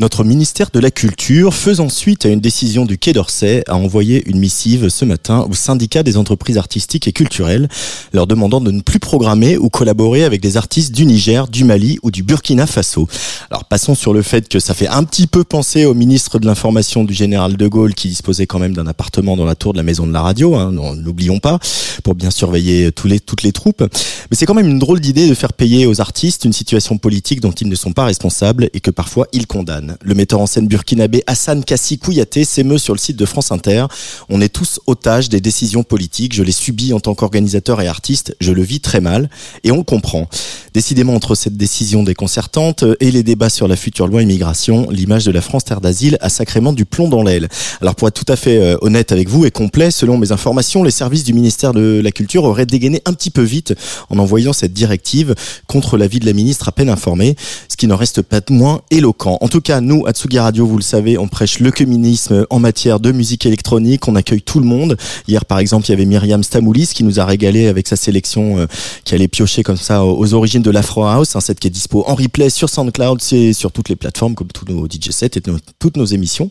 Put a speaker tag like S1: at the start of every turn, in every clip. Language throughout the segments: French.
S1: Notre ministère de la Culture, faisant suite à une décision du Quai d'Orsay, a envoyé une missive ce matin au syndicat des entreprises artistiques et culturelles, leur demandant de ne plus programmer ou collaborer avec des artistes du Niger, du Mali ou du Burkina Faso. Alors passons sur le fait que ça fait un petit peu penser au ministre de l'Information du général de Gaulle qui disposait quand même d'un appartement dans la tour de la maison de la radio, hein, n'oublions pas, pour bien surveiller toutes les troupes. Mais c'est quand même une drôle d'idée de faire payer aux artistes une situation politique dont ils ne sont pas responsables et que parfois ils condamnent. Le metteur en scène burkinabé Hassan Kassi Kouyaté s'émeut sur le site de France Inter. On est tous otages des décisions politiques. Je l'ai subi en tant qu'organisateur et artiste. Je le vis très mal. Et on comprend. Décidément, entre cette décision déconcertante et les débats sur la future loi immigration, l'image de la France terre d'asile a sacrément du plomb dans l'aile. Alors pour être tout à fait euh, honnête avec vous et complet, selon mes informations, les services du ministère de la Culture auraient dégainé un petit peu vite en envoyant cette directive contre l'avis de la ministre à peine informée, ce qui n'en reste pas moins éloquent. En tout cas, nous, à Tsugi Radio, vous le savez, on prêche le communisme en matière de musique électronique, on accueille tout le monde. Hier, par exemple, il y avait Myriam Stamoulis qui nous a régalé avec sa sélection euh, qui allait piocher comme ça aux origines de l'Afro House, un set qui est dispo en replay sur SoundCloud, c'est sur toutes les plateformes comme tous nos DJ sets et toutes nos émissions.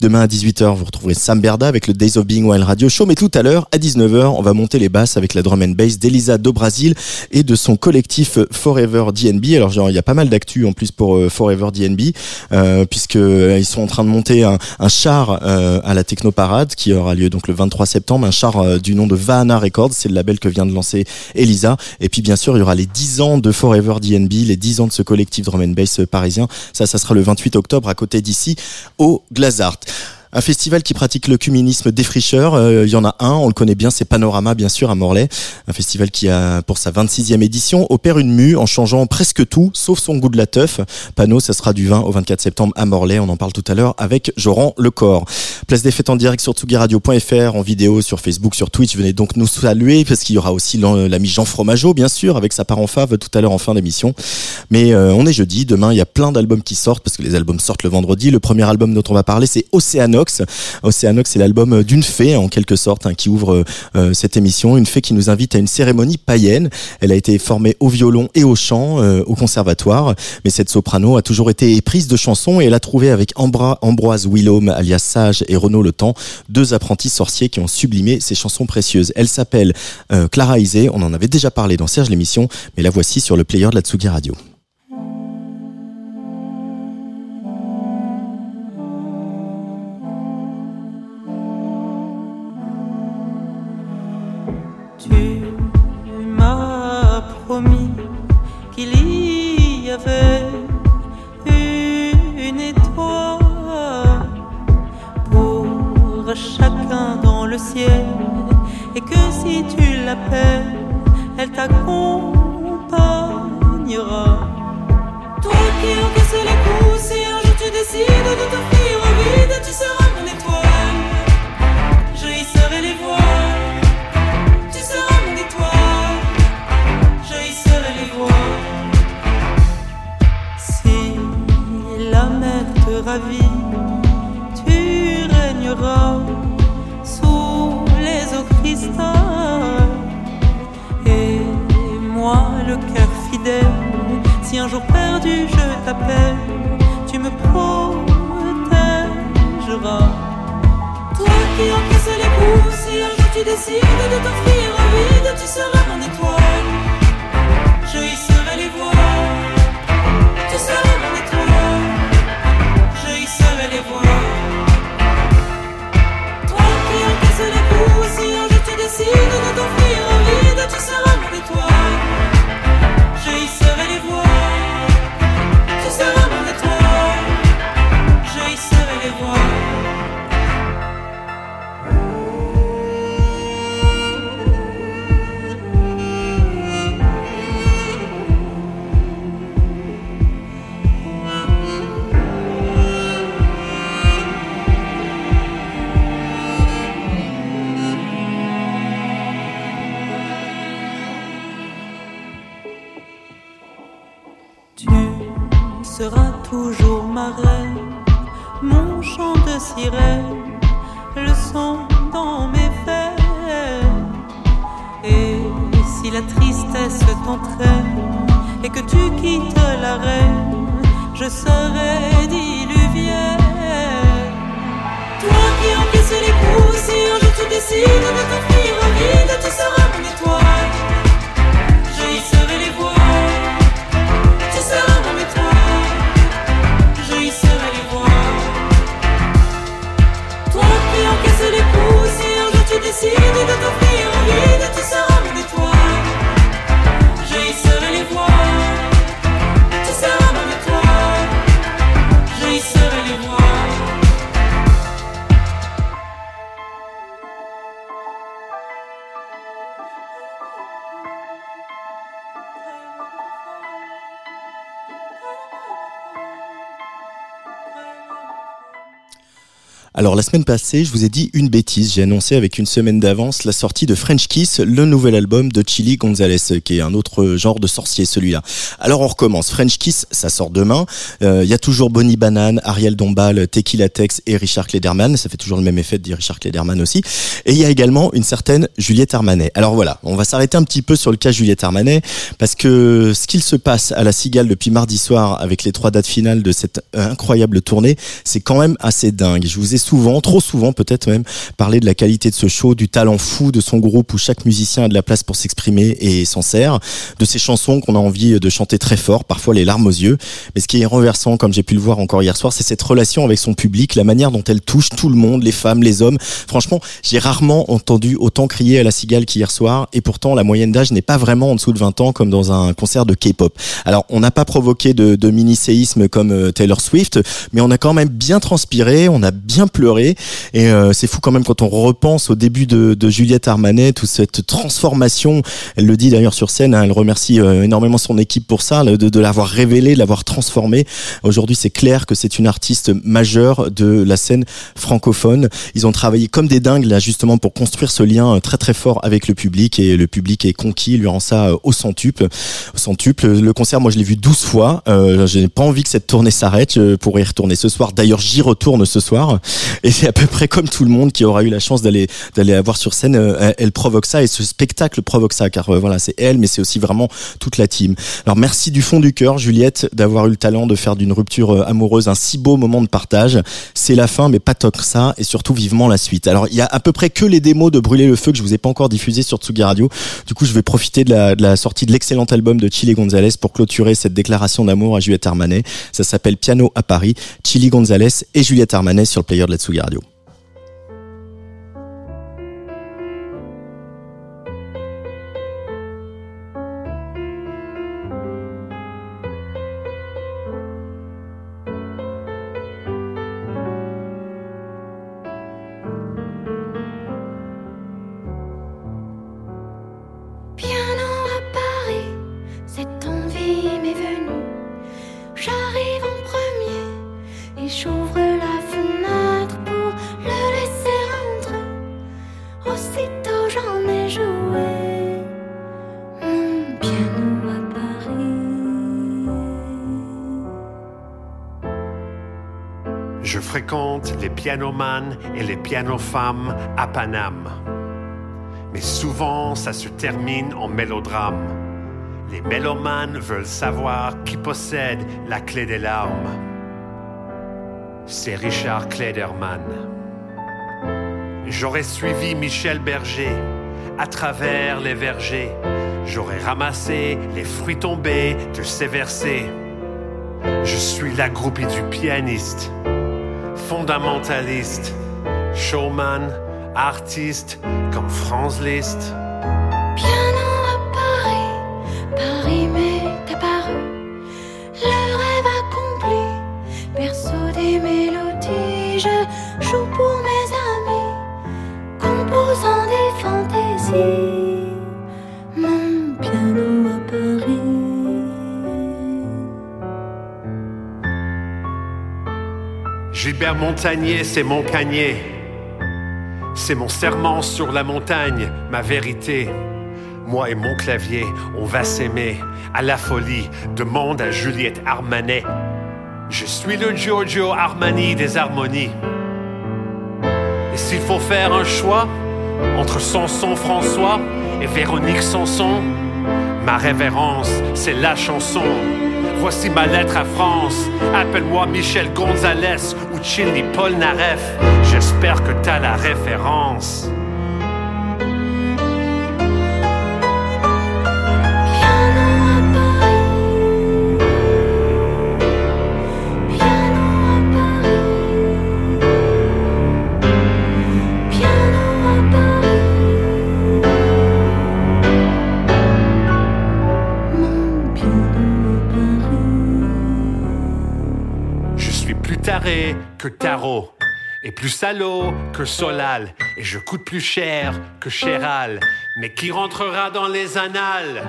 S1: Demain à 18h, vous retrouverez Sam Berda avec le Days of Being Wild Radio Show, mais tout à l'heure, à 19h, on va monter les basses avec la drum and bass d'Elisa do Brasil et de son collectif Forever DNB. Alors, il y a pas mal d'actu en plus pour euh, Forever DNB, euh, puisque euh, ils sont en train de monter un, un char euh, à la Technoparade qui aura lieu donc le 23 septembre, un char euh, du nom de Vahana Records, c'est le label que vient de lancer Elisa. Et puis bien sûr, il y aura les 10 ans de Forever DNB, les 10 ans de ce collectif drum and bass parisien. Ça, ça sera le 28 octobre à côté d'ici au Glazart. Un festival qui pratique le cuminisme défricheur. Euh, il y en a un, on le connaît bien, c'est Panorama, bien sûr, à Morlaix. Un festival qui a, pour sa 26e édition, opère une mue en changeant presque tout, sauf son goût de la teuf. Panneau, ça sera du 20 au 24 septembre à Morlaix. On en parle tout à l'heure avec Joran Lecor. Place des fêtes en direct sur tsugiradio.fr, en vidéo sur Facebook, sur Twitch. Venez donc nous saluer parce qu'il y aura aussi l'ami Jean Fromageau, bien sûr, avec sa part en fave tout à l'heure en fin d'émission. Mais euh, on est jeudi. Demain, il y a plein d'albums qui sortent parce que les albums sortent le vendredi. Le premier album dont on va parler, c'est Océanox. C'est l'album d'une fée, en quelque sorte, hein, qui ouvre euh, cette émission. Une fée qui nous invite à une cérémonie païenne. Elle a été formée au violon et au chant euh, au conservatoire. Mais cette soprano a toujours été éprise de chansons et elle a trouvé avec Ambroise Willaume, alias Sage, et Renaud Le Temps, deux apprentis sorciers qui ont sublimé ces chansons précieuses. Elle s'appelle euh, Clara Isé. On en avait déjà parlé dans Serge l'émission, mais la voici sur le player de la Tsugi Radio.
S2: Tu seras toujours ma reine, mon chant de sirène, le son dans mes veines. Et si la tristesse t'entraîne et que tu quittes la reine, je serai diluvienne. Toi qui encaisses les coups, si un jour tu décides de t'offrir au vide, tu seras mon étoile.
S1: Alors la semaine passée, je vous ai dit une bêtise. J'ai annoncé avec une semaine d'avance la sortie de French Kiss, le nouvel album de Chili Gonzalez, qui est un autre genre de sorcier celui-là. Alors on recommence. French Kiss, ça sort demain. Euh, Il y a toujours Bonnie Banane, Ariel Dombal, Tequila Tex et Richard Klederman. Ça fait toujours le même effet de dire Richard Klederman aussi. Et il y a également une certaine Juliette Armanet. Alors voilà, on va s'arrêter un petit peu sur le cas Juliette Armanet parce que ce qu'il se passe à la Cigale depuis mardi soir avec les trois dates finales de cette incroyable tournée, c'est quand même assez dingue. Je vous ai souvent, trop souvent peut-être même, parlé de la qualité de ce show, du talent fou de son groupe où chaque musicien a de la place pour s'exprimer et s'en sert, de ses chansons qu'on a envie de chanter très fort, parfois les larmes aux yeux. Mais ce qui est renversant, comme j'ai pu le voir encore hier soir, c'est cette relation avec son public, la manière dont elle touche tout le monde, les femmes, les hommes. Franchement, j'ai rarement entendu autant crier à la cigale qu'hier soir, et pourtant la moyenne d'âge n'est pas vraiment en dessous de 20 ans comme dans un concert de K-pop. Alors, on n'a pas provoqué de, de mini-séisme comme euh, Taylor Swift, mais on a quand même bien transpiré, on a bien pleuré, et euh, c'est fou quand même quand on repense au début de, de Juliette Armanet, toute cette transformation. Elle le dit d'ailleurs sur scène, hein, elle remercie euh, énormément son équipe pour ça, de, de l'avoir révélé, de l'avoir transformé. Aujourd'hui, c'est clair que c'est une artiste majeure de la scène francophone. Ils ont travaillé comme des dingues là justement pour construire ce lien euh, très très fort avec le public et le public est conquis, lui rend ça euh, au centuple. Au centuple. Le concert, moi je l'ai vu 12 fois. Euh, je n'ai pas envie que cette tournée s'arrête. Je pourrais y retourner ce soir. D'ailleurs, j'y retourne ce soir. Et c'est à peu près comme tout le monde qui aura eu la chance d'aller d'aller la voir sur scène. euh, elle- provoque ça et ce spectacle provoque ça car euh, voilà, c'est elle, mais c'est aussi vraiment toute la team. Alors merci du fond du cœur, Juliette, d'avoir eu le talent de faire d'une rupture euh, amoureuse un si beau moment de partage. C'est la fin, mais pas que ça, et surtout vivement la suite. Alors il y a à peu près que les démos de Brûler le feu que je vous ai pas encore diffusé sur Tsugi Radio. Du coup, je vais profiter de la, de la sortie de l'excellent album de Chili Gonzalez pour clôturer cette déclaration d'amour à Juliette Armanet. Ça s'appelle Piano à Paris, Chili Gonzalez et Juliette Armanet sur le player de la Tsugi Radio.
S3: Et
S4: les pianofemmes à Paname. Mais souvent, ça se termine en mélodrame. Les mélomanes veulent savoir qui possède la clé des larmes. C'est Richard Klederman. J'aurais suivi Michel Berger à travers les vergers. J'aurais ramassé les fruits tombés de ses versets. Je suis la groupie du pianiste, fondamentaliste, showman, artiste comme Franz Liszt.
S3: Piano à Paris, Paris m'est apparu. Le rêve accompli, berceau des mélodies. Je joue pour mes amis, composant des fantaisies. Mon piano à Paris.
S4: Gilbert Montagnier, c'est mon canier. C'est mon serment sur la montagne, ma vérité. Moi et mon clavier, on va s'aimer à la folie, demande à Juliette Armanet. Je suis le Giorgio Armani des harmonies. Et s'il faut faire un choix entre Samson François et Véronique Sanson, ma révérence, c'est la chanson. Voici ma lettre à France. Appelle-moi Michel Gonzalez Chili Polnareff. J'espère que t'as la référence. Que tarot. Et plus salaud que Solal. Et je coûte plus cher que Chéral. Mais qui rentrera dans les annales?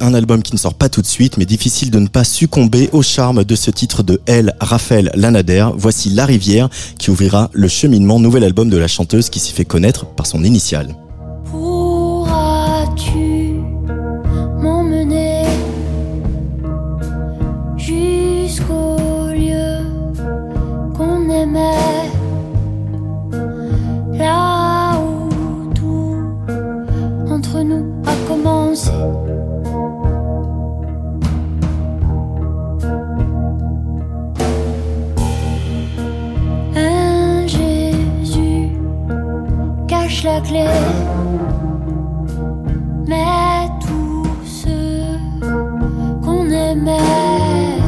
S1: Un album qui ne sort pas tout de suite, mais difficile de ne pas succomber au charme de ce titre de L. Raphaël Lanader. Voici La Rivière qui ouvrira le cheminement, nouvel album de la chanteuse qui s'y fait connaître par son initiale.
S3: Clé mais tous ceux qu'on aimait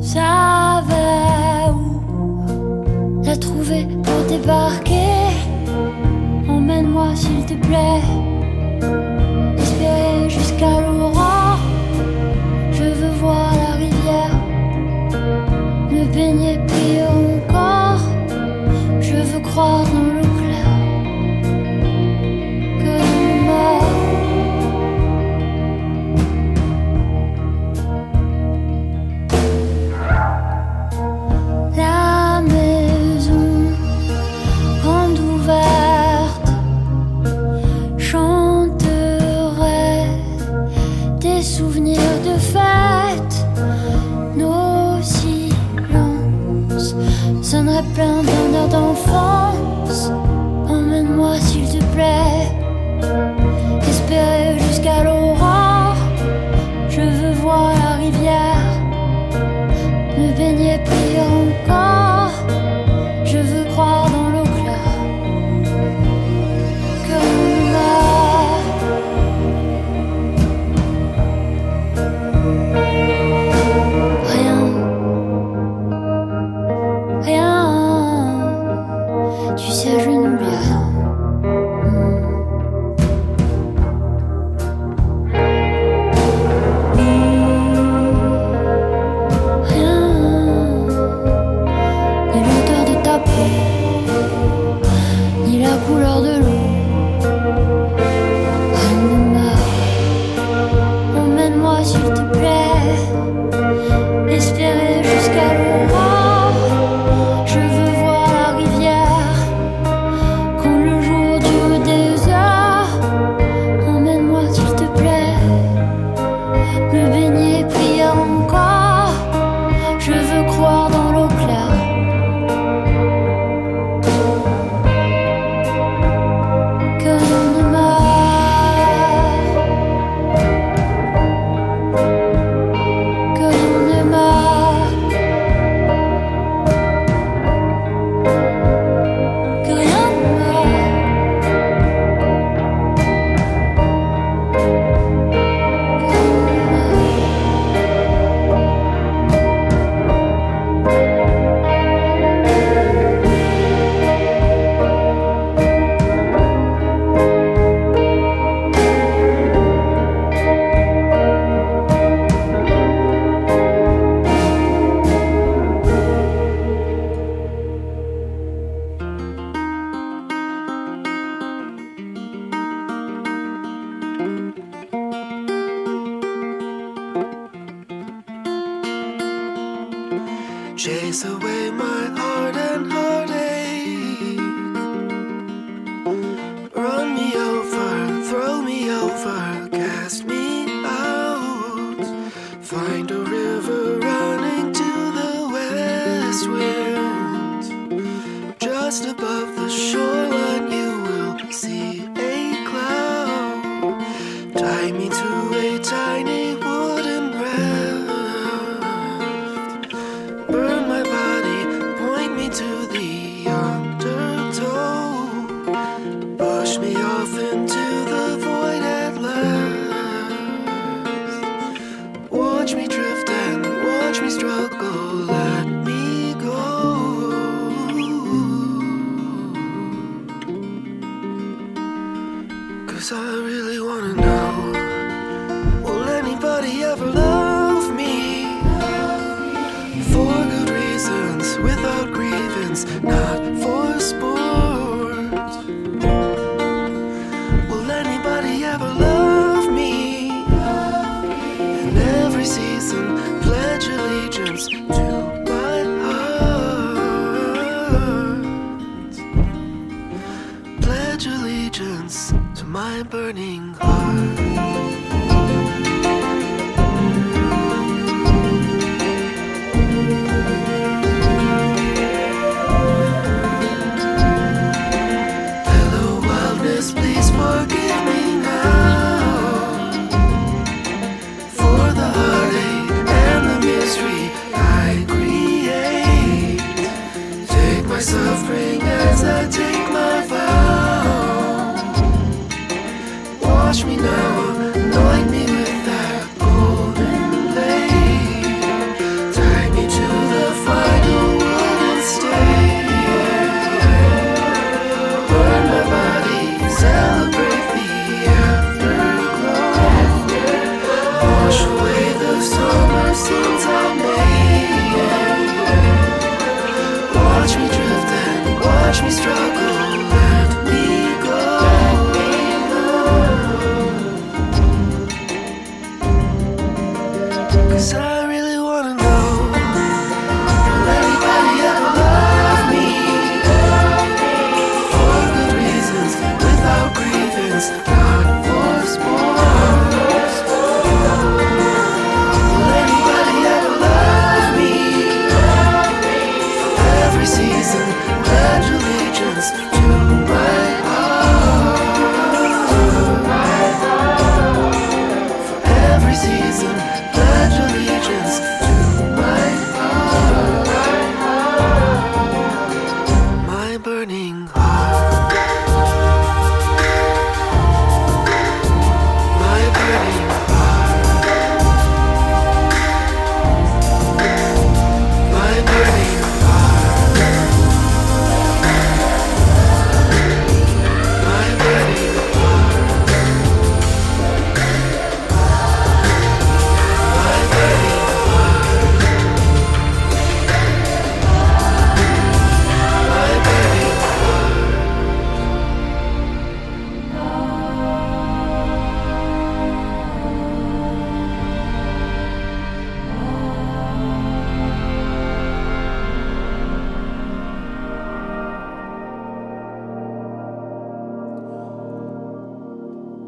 S3: savaient où la trouver pour débarquer. Emmène-moi s'il te plaît, espérer jusqu'à l'aurore. Je veux voir la rivière, me baigner puis encore. Je veux croire dans l'eau
S5: from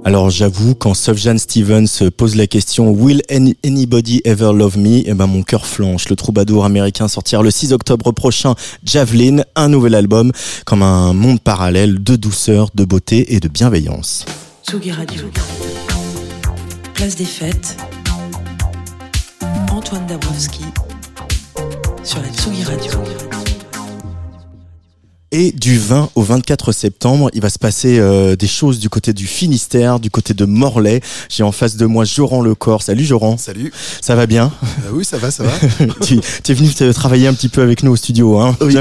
S1: Alors j'avoue, quand Sufjan Stevens pose la question Will any- anybody ever love me? Eh ben mon cœur flanche. Le troubadour américain sortira le 6 octobre prochain Javelin, un nouvel album, comme un monde parallèle de douceur, de beauté et de bienveillance.
S6: Tsugi Radio. Place des fêtes. Antoine Dabrowski sur la Tsugi Radio.
S1: Et du 20 au 24 septembre, il va se passer euh, des choses du côté du Finistère, du côté de Morlaix. J'ai en face de moi Joran Lecor. Salut Joran,
S7: Salut.
S1: ça va bien?
S7: Euh, oui, ça va, ça va.
S1: tu, tu es venu travailler un petit peu avec nous au studio, hein
S7: Oui.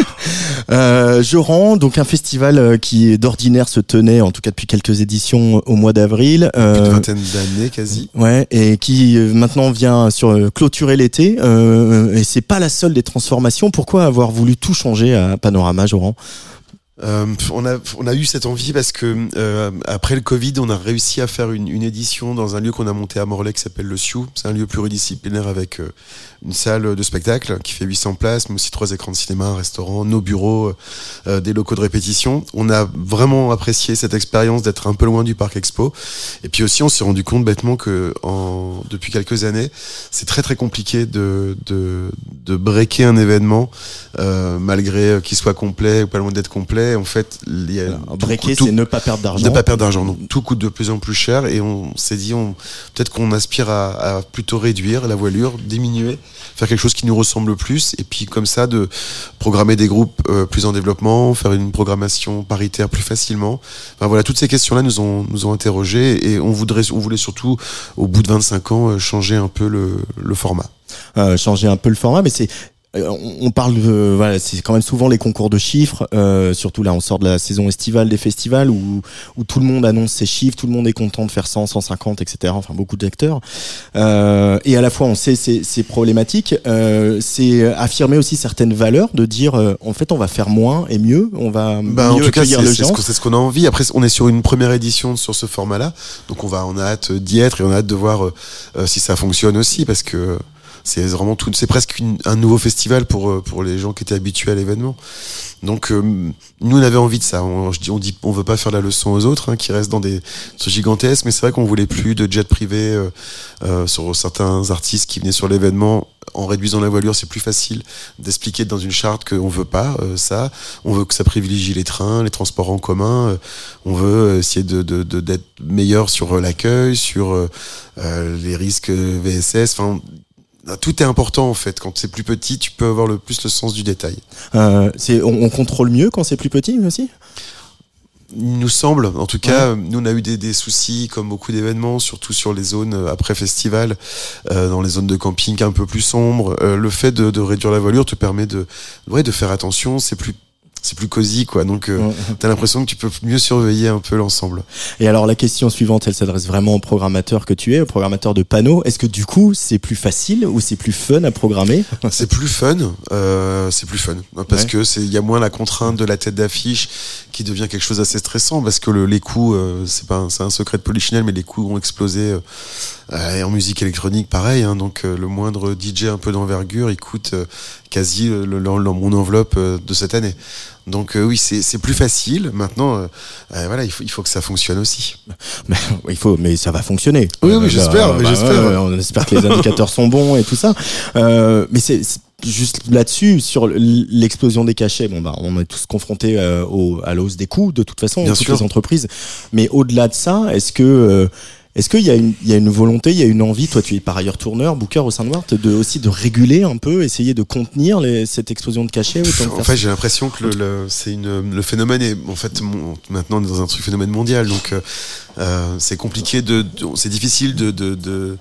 S1: euh, Joran, donc un festival euh, qui d'ordinaire se tenait, en tout cas depuis quelques éditions, au mois d'avril.
S7: Une
S1: Euh,
S7: vingtaine d'années quasi.
S1: Ouais, et qui euh, maintenant vient sur euh, clôturer l'été. Euh, et c'est pas la seule des transformations. Pourquoi avoir voulu tout changer à Panorama, Joran
S7: Euh, on, a, on a eu cette envie parce que euh, après le Covid, on a réussi à faire une, édition dans un lieu qu'on a monté à Morlaix qui s'appelle le Sioux. C'est un lieu pluridisciplinaire avec euh, une salle de spectacle qui fait 800 places, mais aussi trois écrans de cinéma, un restaurant, nos bureaux, des locaux de répétition. On a vraiment apprécié cette expérience d'être un peu loin du parc expo. Et puis aussi, on s'est rendu compte bêtement que en, depuis quelques années, c'est très très compliqué de, de, de breaker un événement malgré qu'il soit complet ou pas loin d'être complet. En fait, il y a tout
S1: Breaker, c'est ne pas perdre d'argent.
S7: ne pas perdre d'argent. Non, tout coûte de plus en plus cher et on s'est dit, on, peut-être qu'on aspire à, à plutôt réduire la voilure, diminuer, faire quelque chose qui nous ressemble plus et puis comme ça de programmer des groupes euh, plus en développement, faire une programmation paritaire plus facilement. Enfin voilà, toutes ces questions-là nous ont nous ont interrogés et on voudrait, on voulait surtout au bout de 25 ans euh, changer un peu le, le format.
S1: euh, changer un peu le format, mais c'est on on parle de voilà c'est quand même souvent les concours de chiffres euh, surtout là on sort de la saison estivale des festivals où où tout le monde annonce ses chiffres tout le monde est content de faire 100 150 etc enfin beaucoup d'acteurs euh, et à la fois on sait c'est c'est problématique euh, c'est affirmer aussi certaines valeurs de dire euh, en fait on va faire moins et mieux on va
S7: Bah,
S1: mieux
S7: en tout cas, c'est
S1: le
S7: c'est ce qu'on- c'est ce qu'on a envie. Après, on est sur une première édition sur ce format-là, donc on va, on a hâte d'y être et on a hâte de voir euh, euh, si ça fonctionne aussi, parce que c'est vraiment tout, c'est presque une- un nouveau festival pour euh, pour les gens qui étaient habitués à l'événement. Donc euh, nous, on avait envie de ça. On, je dis, on dit, on veut pas faire la leçon aux autres, hein, qui restent dans des trucs gigantesques, mais c'est vrai qu'on voulait plus de jet privé euh, euh, sur certains artistes qui venaient sur l'événement. En réduisant la voilure, c'est plus facile d'expliquer dans une charte qu'on veut pas euh, ça. On veut que ça privilégie les trains, les transports en commun. euh, on veut essayer de de- de- d'être meilleur sur l'accueil, sur les risques VSS. Enfin, tout est important en fait. Quand c'est plus petit, tu peux avoir le plus le sens du détail.
S1: euh, c'est on, on contrôle mieux quand c'est plus petit aussi?
S7: Il nous semble, en tout cas, euh, nous on a eu des, des soucis comme beaucoup d'événements, surtout sur les zones euh, après festival, euh, dans les zones de camping un peu plus sombres. Euh, le fait de, de réduire la voilure te permet de, ouais, de faire attention. C'est plus, c'est plus cosy quoi. Donc euh,
S1: Ouais.
S7: t'as l'impression que tu peux mieux surveiller un peu l'ensemble.
S1: Et alors la question suivante, elle s'adresse vraiment au programmateur que tu es, au programmateur de panneaux. Est-ce que du coup c'est plus facile ou c'est plus fun à programmer?
S7: C'est plus fun, euh, c'est plus fun parce
S1: Ouais.
S7: que c'est il y a moins la contrainte de la tête d'affiche qui devient quelque chose d'assez stressant parce que le, les coûts euh, c'est pas un, c'est un secret de polichinelle mais les coûts ont explosé euh, et en musique électronique pareil hein, donc le moindre DJ un peu d'envergure il coûte quasi le, le- le- mon enveloppe de cette année donc euh, oui c'est c'est plus facile maintenant euh, euh, voilà il faut il faut que ça fonctionne aussi
S1: Mais, il faut, mais ça va fonctionner.
S7: Oui, oui,
S1: Euh,
S7: j'espère,
S1: bah, ouais, on espère que les indicateurs sont bons et tout ça. Euh, mais c'est juste là-dessus sur l'explosion des cachets. Bon bah, on est tous confrontés euh, au, à l'hausse des coûts de toute façon,
S7: Bien
S1: toutes
S7: sûr.
S1: les entreprises. Mais au-delà de ça, est-ce que euh, est-ce qu'il y a une il y a une volonté, il y a une envie Toi, tu es par ailleurs tourneur, booker au sein de Wart, de aussi de réguler un peu, essayer de contenir les, cette explosion de cachets. autant
S7: En fait, j'ai l'impression que le, le- c'est une, le phénomène est en fait mon- maintenant on est dans un truc phénomène mondial, donc euh, euh, c'est compliqué de, de- c'est difficile de, de, de-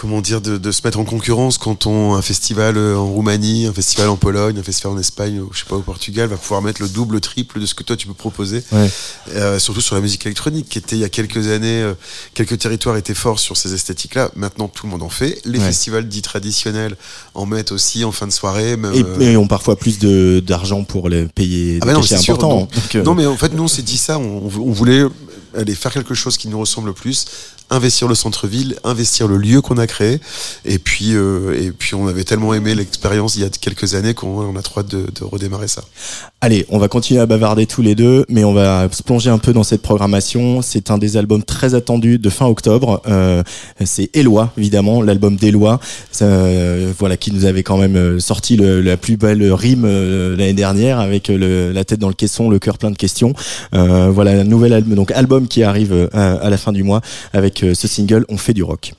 S7: comment dire de, de se mettre en concurrence quand on un festival euh, en Roumanie, un festival en Pologne, un festival en Espagne, ou je sais pas au Portugal va pouvoir mettre le double, le triple de ce que toi tu peux proposer.
S1: Ouais.
S7: Euh, surtout sur la musique électronique, qui était il y a quelques années, euh, quelques territoires étaient forts sur ces esthétiques-là. Maintenant, tout le monde en fait. Les
S1: Ouais.
S7: festivals dits traditionnels en mettent aussi en fin de soirée. Même,
S1: Et,
S7: euh,
S1: et ont parfois plus de d'argent pour les payer
S7: Ah bah non, c'est mais en fait, nous, on s'est dit ça. On, on voulait aller faire quelque chose qui nous ressemble le plus investir le centre-ville, investir le lieu qu'on a créé. Et puis, euh, et puis on avait tellement aimé l'expérience il y a quelques années qu'on on a trop hâte de, redémarrer ça.
S1: Allez, on va continuer à bavarder tous les deux, mais on va se plonger un peu dans cette programmation. C'est un des albums très attendus de fin octobre. Euh, c'est Éloi, évidemment, l'album d'Éloi, euh, voilà, qui nous avait quand même euh, sorti la plus belle rime euh, l'année dernière avec le- la tête dans le caisson, le cœur plein de questions. Euh, voilà, un nouvel album, donc album qui arrive euh, à la fin du mois avec ce single On fait du rock.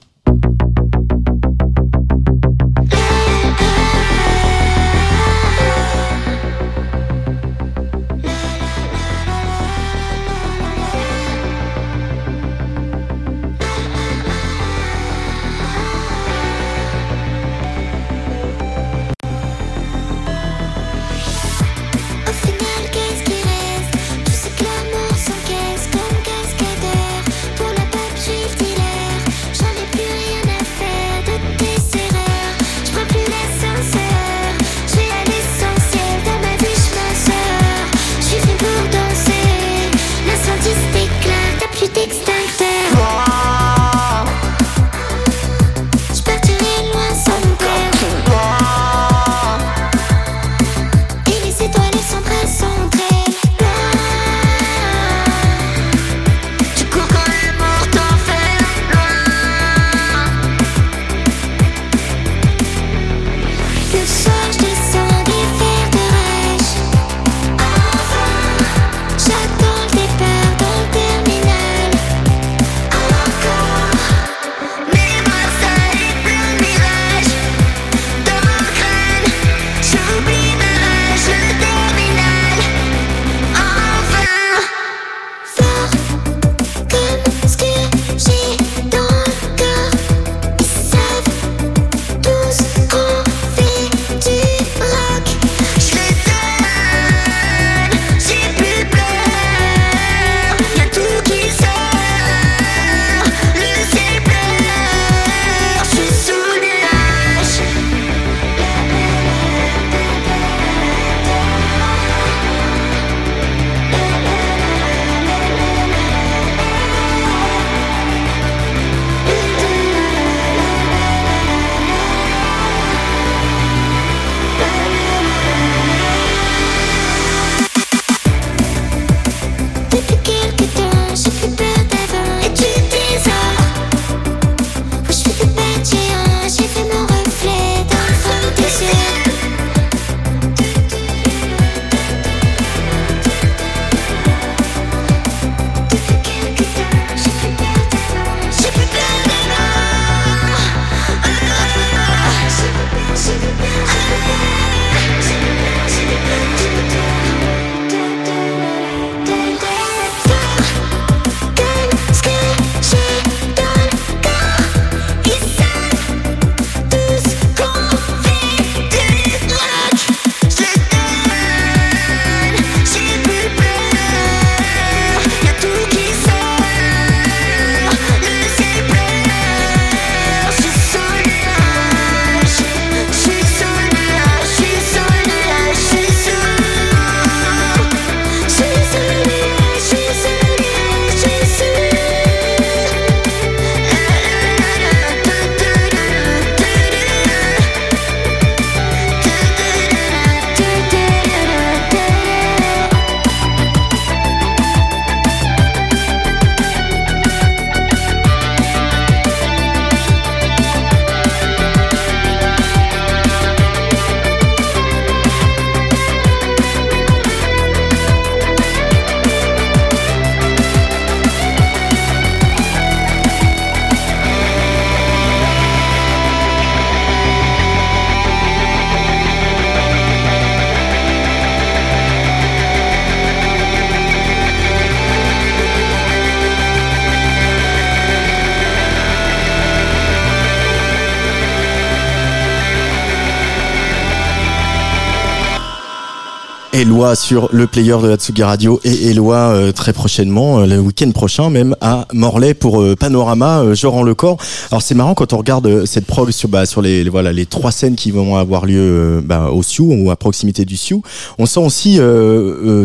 S1: Eloi sur le player de Hatsugi Radio et Eloi euh, très prochainement, euh, le week-end prochain même à Morlaix pour euh, Panorama, euh, rends le corps. Alors c'est marrant quand on regarde euh, cette prog sur, bah, sur les, voilà, les trois scènes qui vont avoir lieu euh, bah, au Sioux ou à proximité du Sioux. On sent aussi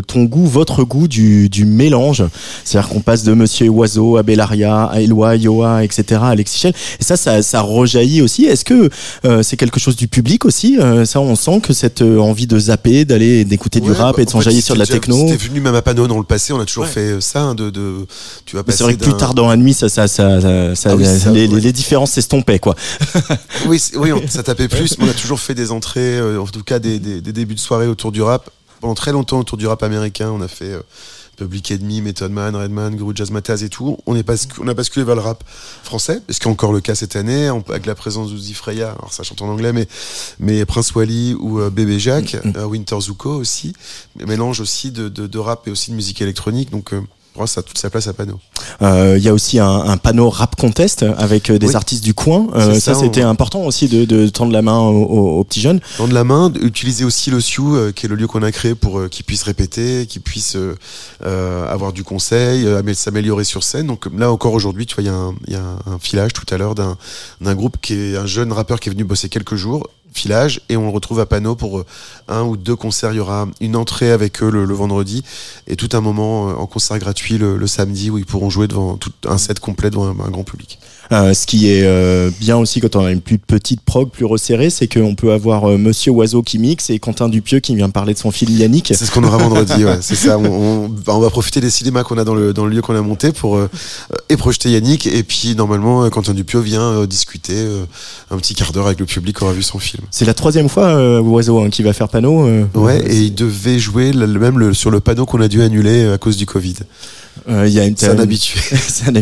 S1: ton goût, votre goût du, du mélange. C'est-à-dire qu'on passe de Monsieur Oiseau à Bellaria, à Eloi, Yoa, etc., à Alexis Chel. Et ça, ça, ça rejaillit aussi. Est-ce que c'est quelque chose du public aussi Ça, on sent que cette envie de zapper, d'aller d'écouter du
S7: Ouais,
S1: rap
S7: bah,
S1: et de
S7: en fait,
S1: s'enjailler sur de la
S7: c'était
S1: techno.
S7: déjà- C'était venu même à Pano dans le passé, on a toujours
S1: Ouais.
S7: fait euh, ça, hein, de, de, tu vas
S1: c'est vrai que plus tard dans la nuit, ça, ça, ça,
S7: Ah oui,
S1: les, différences s'estompaient, quoi.
S7: Oui, oui, on- ça tapait plus. mais on a toujours fait des entrées, euh, en tout cas des, des, des débuts de soirée autour du rap. Pendant très longtemps autour du rap américain, on a fait euh, Public Enemy, Method Man, Redman, Guru Jazz Mataz et tout. On, est bascu- on a basculé vers le rap français, ce qui est encore le cas cette année, avec la présence d'Uzi Freya, alors ça chante en anglais, mais, mais Prince Wally ou euh, Bébé Jacques, euh, Winter Zuko aussi, mélange aussi de, de, de rap et aussi de musique électronique. Donc, euh, ça a toute sa place à Pano.
S1: Euh, Il y a aussi un, un panneau rap contest avec euh, des
S7: Oui.
S1: artistes du coin. Euh, ça,
S7: ça,
S1: c'était
S7: on-
S1: important aussi de, de tendre la main aux, aux- petits jeunes.
S7: Tendre la main, utiliser aussi le Sioux, euh, qui est le lieu qu'on a créé pour euh, qu'ils puissent répéter, qu'ils puissent euh, avoir du conseil, euh, amé- s'améliorer sur scène. Donc là encore aujourd'hui, tu vois, il y a un, il y a un filage tout à l'heure d'un d'un groupe qui est un jeune rappeur qui est venu bosser quelques jours filage et on le retrouve à Pano pour euh, un ou deux concerts. Il y aura une entrée avec eux le, vendredi et tout un moment euh, en concert gratuit le, samedi où ils pourront jouer devant tout un set complet devant un grand public.
S1: Euh, ce qui est euh, bien aussi quand on a une plus petite prog, plus resserrée, c'est qu'on peut avoir euh, Monsieur Oiseau qui mixe et Quentin Dupieux qui vient parler de son film Yannick.
S7: C'est ce qu'on aura vendredi, ouais, c'est ça. On, on- bah, on va profiter des cinémas qu'on a dans le, dans le lieu qu'on a monté pour euh, euh, et projeter Yannick. Et puis normalement, Quentin Dupieux vient discuter euh, un petit quart d'heure avec le public qui aura vu son film.
S1: C'est la troisième fois euh, Oiseau hein, qui va faire panneau.
S7: Ouais, et il devait jouer le, même le, sur le panneau qu'on a dû annuler à cause du Covid.
S1: Euh, il y a une,
S7: C'est un habitué.
S1: c'est un.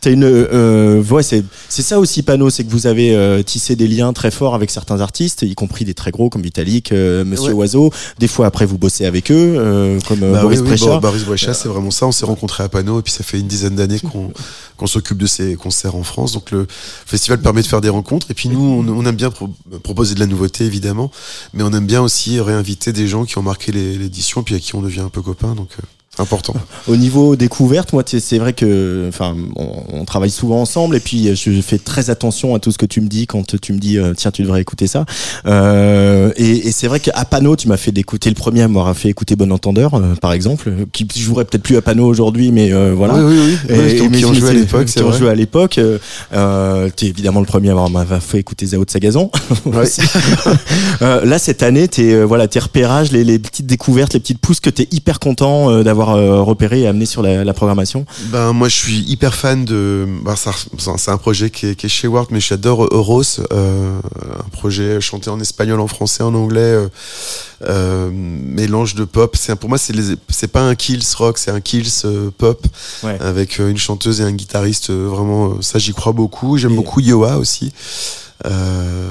S1: T'as une, euh, ouais, c'est, c'est ça aussi panneau, c'est que vous avez euh, tissé des liens très forts avec certains artistes, y compris des très gros comme Vitalik, Monsieur
S7: Ouais.
S1: Oiseau. Des fois après vous bossez avec eux, comme
S7: Bah
S1: Boris
S7: oui, oui, Boris c'est vraiment ça. On s'est rencontrés à Pano et puis ça fait une dizaine d'années qu'on qu'on s'occupe de ces concerts en France. Donc le festival permet de faire des rencontres. Et puis nous, on, on aime bien pro- proposer de la nouveauté, évidemment, mais on aime bien aussi réinviter des gens qui ont marqué l'édition puis à qui on devient un peu copains. Donc euh, important.
S1: Au niveau découverte, moi, c'est vrai que, enfin, on, on travaille souvent ensemble et puis euh, je fais très attention à tout ce que tu me dis quand tu me dis, euh, tiens, tu devrais écouter ça. Euh, et et c'est vrai qu'à Pano, tu m'as fait d'écouter le premier, à m'aura fait écouter Bon Entendeur, euh, par exemple, qui jouerait peut-être plus à Pano aujourd'hui, mais euh, voilà.
S7: Oui, oui, oui.
S1: Et-
S7: qui ont-
S1: mais
S7: qui ont joué à
S1: c'est-
S7: l'époque,
S1: qui
S7: c'est
S1: ont
S7: vrai.
S1: joué à l'époque. T'es évidemment le premier à avoir m'avoir fait écouter Zao de Sagazan.
S7: Ouais.
S1: Euh, là, cette année, tes voilà, tes repérages, les, les petites découvertes, les petites pousses que t'es hyper content euh, d'avoir euh, repéré et amené sur la, la programmation.
S7: Ben moi je suis hyper fan de. Ben, c'est un projet qui est, qui est chez Ward, mais j'adore Euros, euh, un projet chanté en espagnol, en français, en anglais, euh, mélange de pop. C'est pour moi c'est c'est pas un Kills rock, c'est un Kills euh, pop
S1: Ouais.
S7: avec une chanteuse et un guitariste. vraiment, ça j'y crois beaucoup. J'aime beaucoup Yoa aussi. Euh,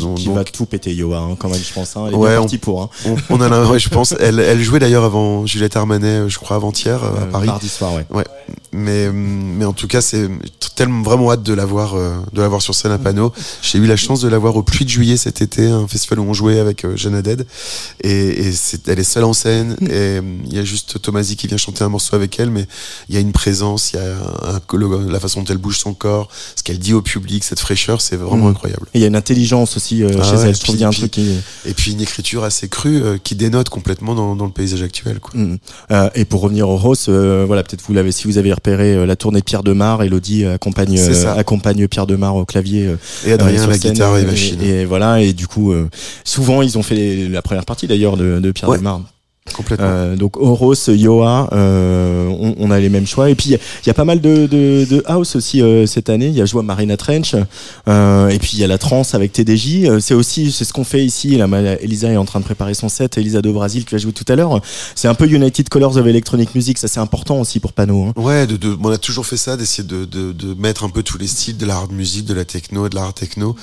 S7: non,
S1: qui
S7: donc,
S1: va tout péter Yoa hein, quand même je pense hein. elle est
S7: Ouais, on-
S1: pour hein.
S7: on, on a la- ouais, je pense. Elle, elle jouait d'ailleurs avant Juliette Armanet, euh, je crois avant-hier euh, à
S1: Euh,
S7: Paris.
S1: mardi soir ouais
S7: mais mais en tout cas c'est tellement vraiment hâte de la voir euh, de la voir sur scène à Pano j'ai eu la chance de la voir au Pluie de Juillet cet été un festival où on jouait avec Jeanne Haddad et, et c'est elle est seule en scène et il y a juste Tomasi qui vient chanter un morceau avec elle mais il y a une présence il y a un, la façon dont elle bouge son corps ce qu'elle dit au public cette fraîcheur c'est vraiment. Incroyable
S1: Et il y a une intelligence aussi euh,
S7: Ah
S1: chez
S7: ouais,
S1: elle je trouve qu'il y a un
S7: puis-
S1: truc qui
S7: et puis une écriture assez crue euh, qui dénote complètement dans, dans le paysage actuel quoi.
S1: Mm. Euh, et pour revenir au Ross, euh, voilà, peut-être vous l'avez, si vous avez repéré euh, la tournée de Pierre Demar, Elodie accompagne, euh, accompagne Pierre Demar au clavier.
S7: et Adrien la
S1: scène,
S7: guitare et machine
S1: Et, voilà, et du coup, euh, souvent ils ont fait les- la première partie d'ailleurs de, de Pierre
S7: Ouais.
S1: Demar.
S7: Complètement
S1: Euh, donc Horos, Yoa, euh, on, on a les mêmes choix. Et puis il y a- il y, a pas mal de, de, de house aussi euh, cette année. Il y a joué à Marina Trench. Euh, et puis il y a la trance avec TDJ. Euh, c'est aussi c'est ce qu'on fait ici. Là, Elisa est en train de préparer son set. Elisa de Brasil qui va jouer tout à l'heure. C'est un peu United Colors of Electronic Music. Ça c'est important aussi pour Pano. hein.
S7: Ouais, de, de, on a toujours fait ça, d'essayer de, de, de mettre un peu tous les styles, de la hard music, de la techno, de la hard techno,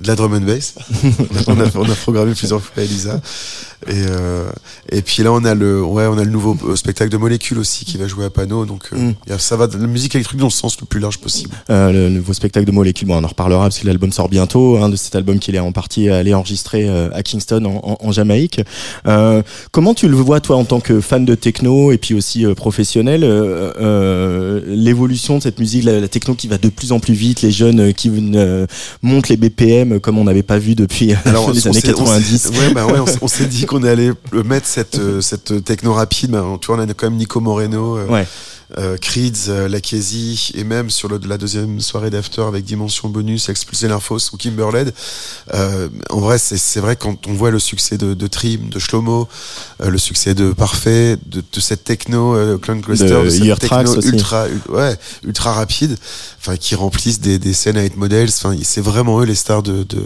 S7: de la drum and bass. on, a, on a programmé plusieurs fois Elisa. Et, euh, et puis là, on a le, ouais, on a le nouveau euh, spectacle de Molécules aussi qui va jouer à Panneau. Donc, euh,
S1: Mm.
S7: il y a- ça va, de la musique électrique dans le sens le plus large possible.
S1: Euh, le nouveau spectacle de Molécule, bon, on en reparlera parce que l'album sort bientôt, hein, de cet album qu'il est en partie allé enregistrer euh, à Kingston en, en- en Jamaïque. Euh, comment tu le vois toi en tant que fan de techno et puis aussi professionnel, l'évolution de cette musique, la, la techno qui va de plus en plus vite, les jeunes qui montent les BPM comme on n'avait pas vu depuis
S7: Alors,
S1: les
S7: on
S1: années
S7: s'est- on
S1: 90.
S7: s'est- Ouais, bah ouais, on s'est- dit qu'on allait euh, mettre cette, euh, cette techno rapide. Bah, tu vois, on a quand même Nico Moreno, euh,
S1: Ouais.
S7: Euh, Creeds, euh, Lakezzi, et même sur le, la deuxième soirée d'after avec Dimension Bonus, Expulser l'Infos ou Kimberled. Euh, en vrai, c'est vrai quand on voit le succès de, de Trim, de Shlomo, euh, le succès de Parfait, de, de cette techno, euh, Clone Cluster,
S1: De
S7: de, cette techno ultra, ul- ouais, ultra rapide, enfin qui remplissent des, des scènes à 8 models. Enfin, c'est vraiment eux les stars de, de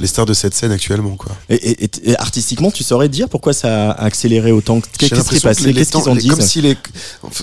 S7: les stars de cette scène actuellement, quoi.
S1: Et, et- et- et artistiquement, tu saurais dire pourquoi ça a accéléré autant? Qu'est-ce qui s'est passé? Qu'est-ce qu'ils ont dit?
S7: comme si les,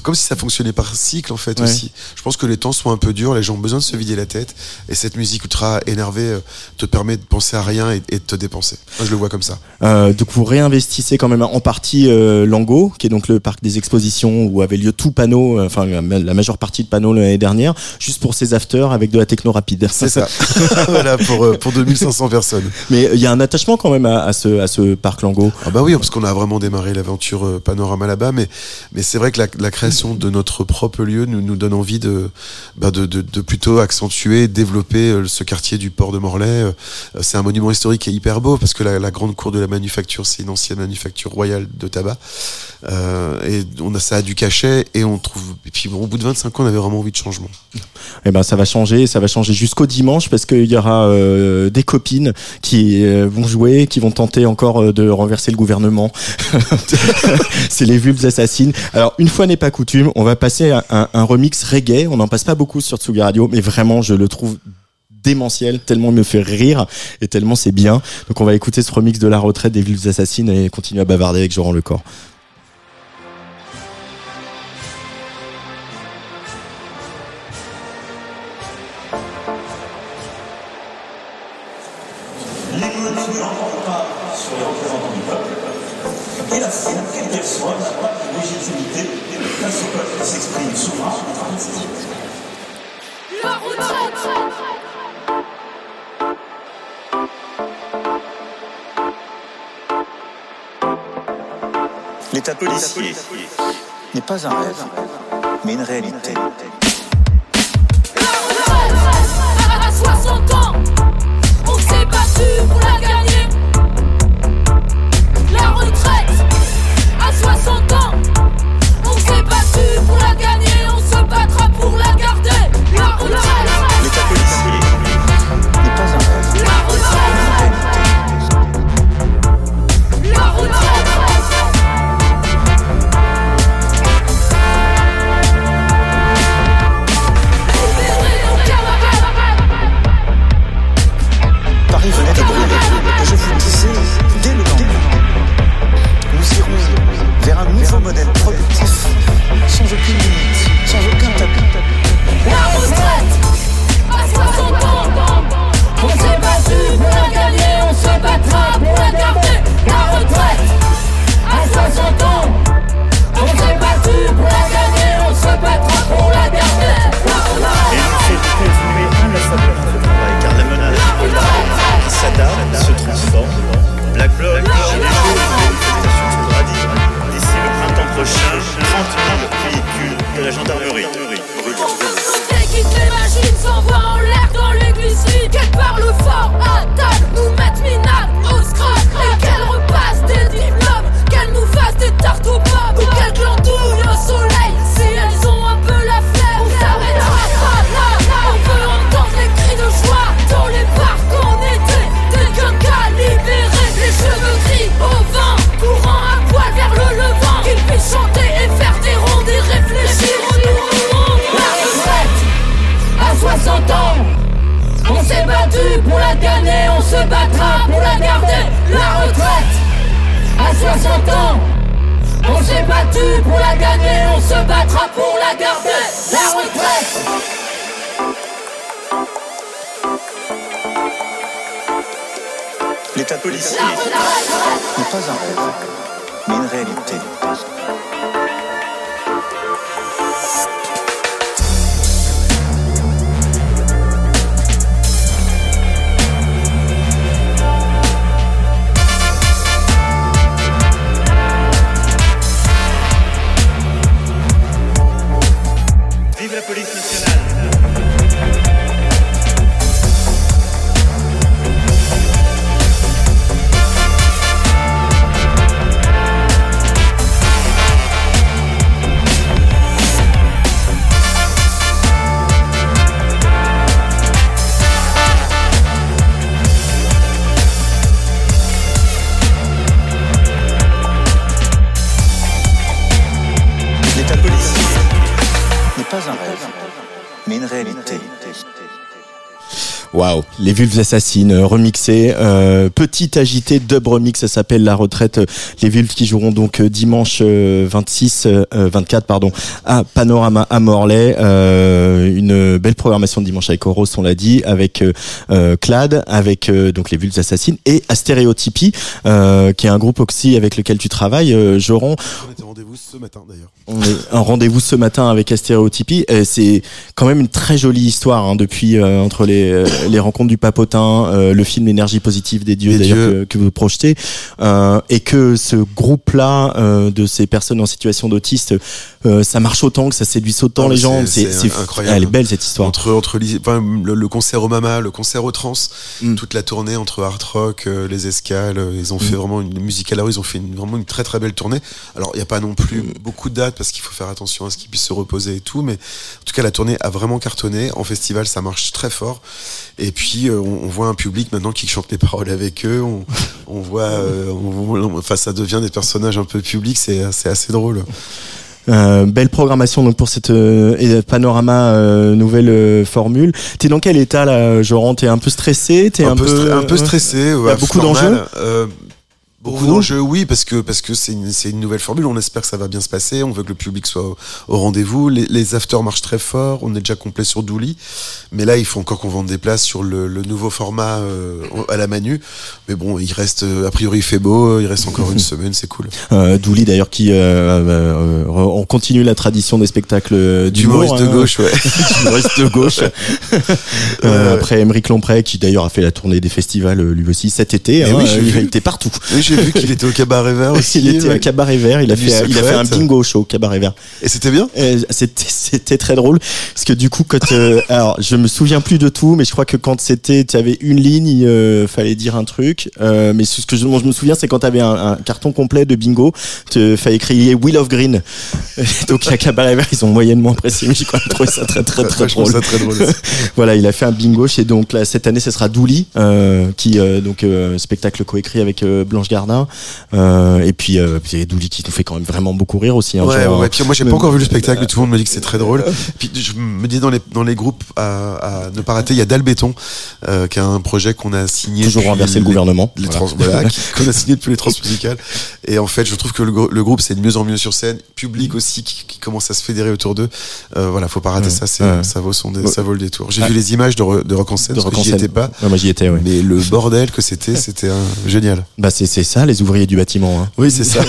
S7: comme si ça fonctionnait par cycle en fait
S1: Ouais.
S7: aussi. Je pense que les temps sont un peu durs, les gens ont besoin de se vider la tête et cette musique ultra énervée euh, te permet de penser à rien et, et de te dépenser. Moi je le vois comme ça.
S1: Euh, donc vous réinvestissez quand même en partie euh, Lango, qui est donc le parc des expositions où avait lieu tout panneau, enfin la la majeure partie de panneau l'année dernière, juste pour ces afters avec de la techno rapide.
S7: C'est ça. voilà pour euh, pour 2500 personnes.
S1: Mais il y a un attachement quand même à, à ce à ce parc Lango.
S7: Ah bah oui, parce qu'on a vraiment démarré l'aventure Panorama là-bas, mais mais c'est vrai que la, la création de notre propre lieu nous nous donne envie de bah de, de, plutôt accentuer, développer euh, ce quartier du port de Morlaix. Euh, C'est un monument historique qui hyper beau parce que la, grande cour de la manufacture, c'est une ancienne manufacture royale de tabac. Euh, et on a ça a du cachet et on trouve. Et puis au bout de 25 ans, on avait vraiment envie de changement.
S1: Eh ben ça va changer, ça va changer jusqu'au dimanche parce qu'il y aura des copines qui vont jouer, qui vont tenter encore de renverser le gouvernement. C'est les Vulves assassines. Alors une fois n'est pas coutume, on va passer à un, un remix reggae. On n'en passe pas beaucoup sur Tsugi Radio, mais vraiment je le trouve démentiel, tellement il me fait rire et tellement c'est bien. Donc on va écouter ce remix de la retraite des Vulves assassines et continuer à bavarder avec Joran Lecor.
S8: Pas un rêve, mais une réalité.
S3: Les
S1: vulves assassines euh, remixées, euh, petit agité dub remix, ça s'appelle La Retraite. Les vulves qui joueront donc euh, dimanche euh, 26, euh, 24 pardon, à Panorama à Morlaix. Une belle programmation de dimanche avec Horos, on l'a dit, avec Clad, avec donc les vulves assassines et Astéréotypie, qui est un groupe aussi avec lequel tu travailles, Joron.
S7: Rendez-vous ce matin d'ailleurs.
S1: On est un rendez-vous ce matin avec Astéréotypie. Euh, C'est quand même une très jolie histoire hein, depuis euh, entre les, euh, les rencontres du papotin, euh, le film L'énergie positive des dieux d'ailleurs que, que vous projetez, euh, et que ce groupe-là de ces personnes en situation d'autiste, ça marche autant, que ça séduit autant
S7: Ah,
S1: les gens.
S7: c'est- incroyable.
S1: Elle est belle cette histoire.
S7: Entre, entre enfin, le, le concert au Mama, le concert au Trans,
S1: Mm.
S7: toute la tournée entre Art Rock, les escales, ils ont fait vraiment une musique à la rue, ils ont fait une, vraiment une très très belle tournée. Alors il n'y a pas non plus beaucoup de dates parce qu'il faut faire attention à ce qu'ils puissent se reposer et tout, mais en tout cas la tournée a vraiment cartonné. En festival ça marche très fort. Et puis euh, on, on voit un public maintenant qui chante les paroles avec eux. On, on voit, euh, on enfin ça devient des personnages un peu publics, c'est c'est assez drôle.
S1: Euh, belle programmation donc pour cette euh, et panorama euh, nouvelle formule. T'es dans quel état là, Joran T'es un peu stressé? T'es
S7: un, peu, stre- un peu stressé.
S1: y a beaucoup d'enjeux?
S7: Beaucoup d'enjeux, oui, parce que parce que c'est une, c'est une nouvelle formule. On espère que ça va bien se passer. On veut que le public soit au, au rendez-vous. Les, les afters marchent très fort. On est déjà complet sur Douli, mais là il faut encore qu'on vende des places sur le, le nouveau format euh, à la Manu. Mais bon, il reste euh, a priori il fait beau. Il reste encore une semaine, c'est cool.
S1: Euh, Douli d'ailleurs qui euh, euh, euh, on continue la tradition des spectacles d'humour
S7: D'humoriste de
S1: hein.
S7: gauche, ouais.
S1: D'humoriste de gauche. Euh, après Émeric Lompré qui d'ailleurs a fait la tournée des festivals lui aussi cet été. Hein,
S7: oui,
S1: il
S7: vu.
S1: était partout.
S7: Oui, j'ai vu qu'il était au cabaret vert aussi.
S1: il était
S7: ouais.
S1: à Cabaret Vert. Il a fait il a fait un bingo show au Cabaret Vert.
S7: Et c'était bien?
S1: Euh, C'était très drôle parce que du coup quand euh, alors je me souviens plus de tout mais je crois que quand c'était tu avais une ligne il euh, fallait dire un truc euh, mais ce que je, me souviens c'est quand tu avais un, un carton complet de bingo tu fallait crier Wheel of Green donc à Cabaret Vert ils ont moyennement apprécié mais j'ai quand même trouvé ça très très drôle
S7: ça très drôle. aussi.
S1: voilà, il a fait un bingo chez donc là cette année ce sera Douli qui donc spectacle coécrit avec Blanche Gardin euh, et puis euh, puis Douli qui nous fait quand même vraiment beaucoup rire aussi hein,
S7: Ouais,
S1: genre,
S7: ouais. Puis moi, j'ai pas encore vu le spectacle. Tout le monde me dit que c'est très drôle. Puis je me dis dans les dans les groupes à, à ne pas rater, il y a Dalbéton, euh, qui a un projet qu'on a signé.
S1: toujours renverser le gouvernement
S7: Les
S1: Voilà.
S7: trans, voilà, qui- qu'on a signé depuis les transmusicales. Et en fait, je trouve que le, gr- le groupe c'est de mieux en mieux sur scène, public aussi qui, qui commence à se fédérer autour d'eux. Euh, voilà, faut pas rater
S1: Ouais.
S7: ça. C'est
S1: Ouais.
S7: ça vaut son dé-
S1: Ouais.
S7: ça vaut le détour. J'ai
S1: Ah.
S7: vu les images de, re- de Rock en scène,
S1: de
S7: parce que j'y étais pas.
S1: Moi j'y étais, ouais.
S7: Mais le bordel que c'était, c'était un- génial.
S1: Bah c'est c'est ça les ouvriers du bâtiment. Hein.
S7: Oui, c'est ça.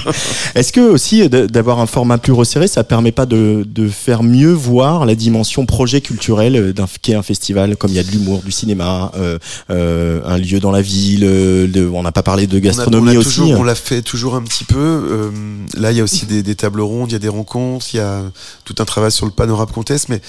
S1: Est-ce que aussi d- d'avoir un format plus resserré, ça permet pas de, de faire mieux voir la dimension projet culturel euh, d'un qu'est un festival, comme il y a de l'humour, du cinéma, euh, euh, un lieu dans la ville. euh, de- on n'a pas parlé de
S7: On a-
S1: gastronomie
S7: on a
S1: aussi.
S7: toujours- on l'a fait toujours un petit peu. Euh, là, il y a aussi des, des tables rondes, il y a des rencontres, il y a tout un travail sur le panorama contest. Mais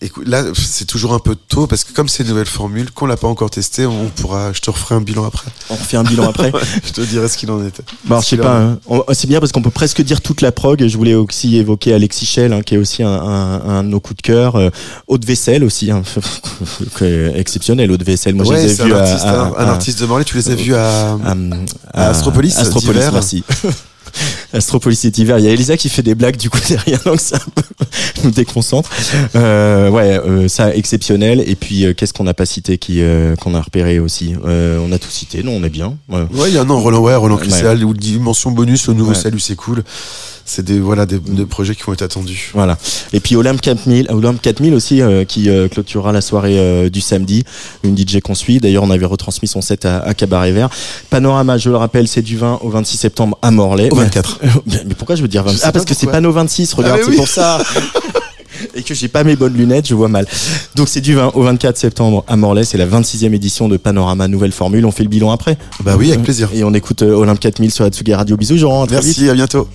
S7: écoute, là, c'est toujours un peu tôt parce que comme c'est une nouvelle formule, qu'on l'a pas encore testé, on pourra. Je te referai un bilan après.
S1: On refait un bilan après.
S7: je te dirai ce qu'il en était.
S1: Bah, je sais pas. hein. C'est bien parce qu'on peut presque dire toute la prog. Je voulais aussi évoquer Alexis Schell, hein, qui est aussi un, un, un de nos coups de cœur. Euh, Haute Vaisselle aussi, hein. exceptionnel. Haute Vaisselle. Moi, je les ai
S7: un,
S1: vus à- à-
S7: un, un
S1: à-
S7: artiste de Morlaix. Tu les as vus à,
S1: à
S7: Astropolis,
S1: Astropolis, merci. Astropolis cet hiver. Il y a Elisa qui fait des blagues du coup derrière, donc peu. me déconcentre. Euh, ouais, euh, ça exceptionnel. Et puis, euh, qu'est-ce qu'on n'a pas cité qui euh, qu'on a repéré aussi? Euh, On a tout cité, non On est bien. Ouais.
S7: Ouais, il y a un an, Roland, ouais, Roland
S1: Ouais.
S7: Cristal, ou dimension bonus, le nouveau
S1: Ouais.
S7: salut, c'est cool. C'est des, voilà, des, des projets qui vont être attendus.
S1: Voilà. Et puis Olympe 4000, Olympe 4000 aussi euh, qui euh, clôturera la soirée euh, du samedi. Une DJ qu'on suit. D'ailleurs, on avait retransmis son set à, à Cabaret Vert. Panorama, je le rappelle, c'est du 20 au 26 septembre à Morlaix.
S7: Au 24.
S1: Mais, mais pourquoi je veux dire 26
S7: sais
S1: Ah parce que c'est. Pano 26. Regarde,
S7: Ah,
S1: c'est pour ça. Et que j'ai pas mes bonnes lunettes, je vois mal. Donc c'est du 20 au 24 septembre à Morlaix, c'est la 26e édition de Panorama Nouvelle Formule. On fait le bilan après.
S7: Bah oui, avec plaisir.
S1: Et on écoute euh, Olympe 4000 sur la Tsugi Radio. Bisous, Jean. vite.
S7: Merci, à bientôt.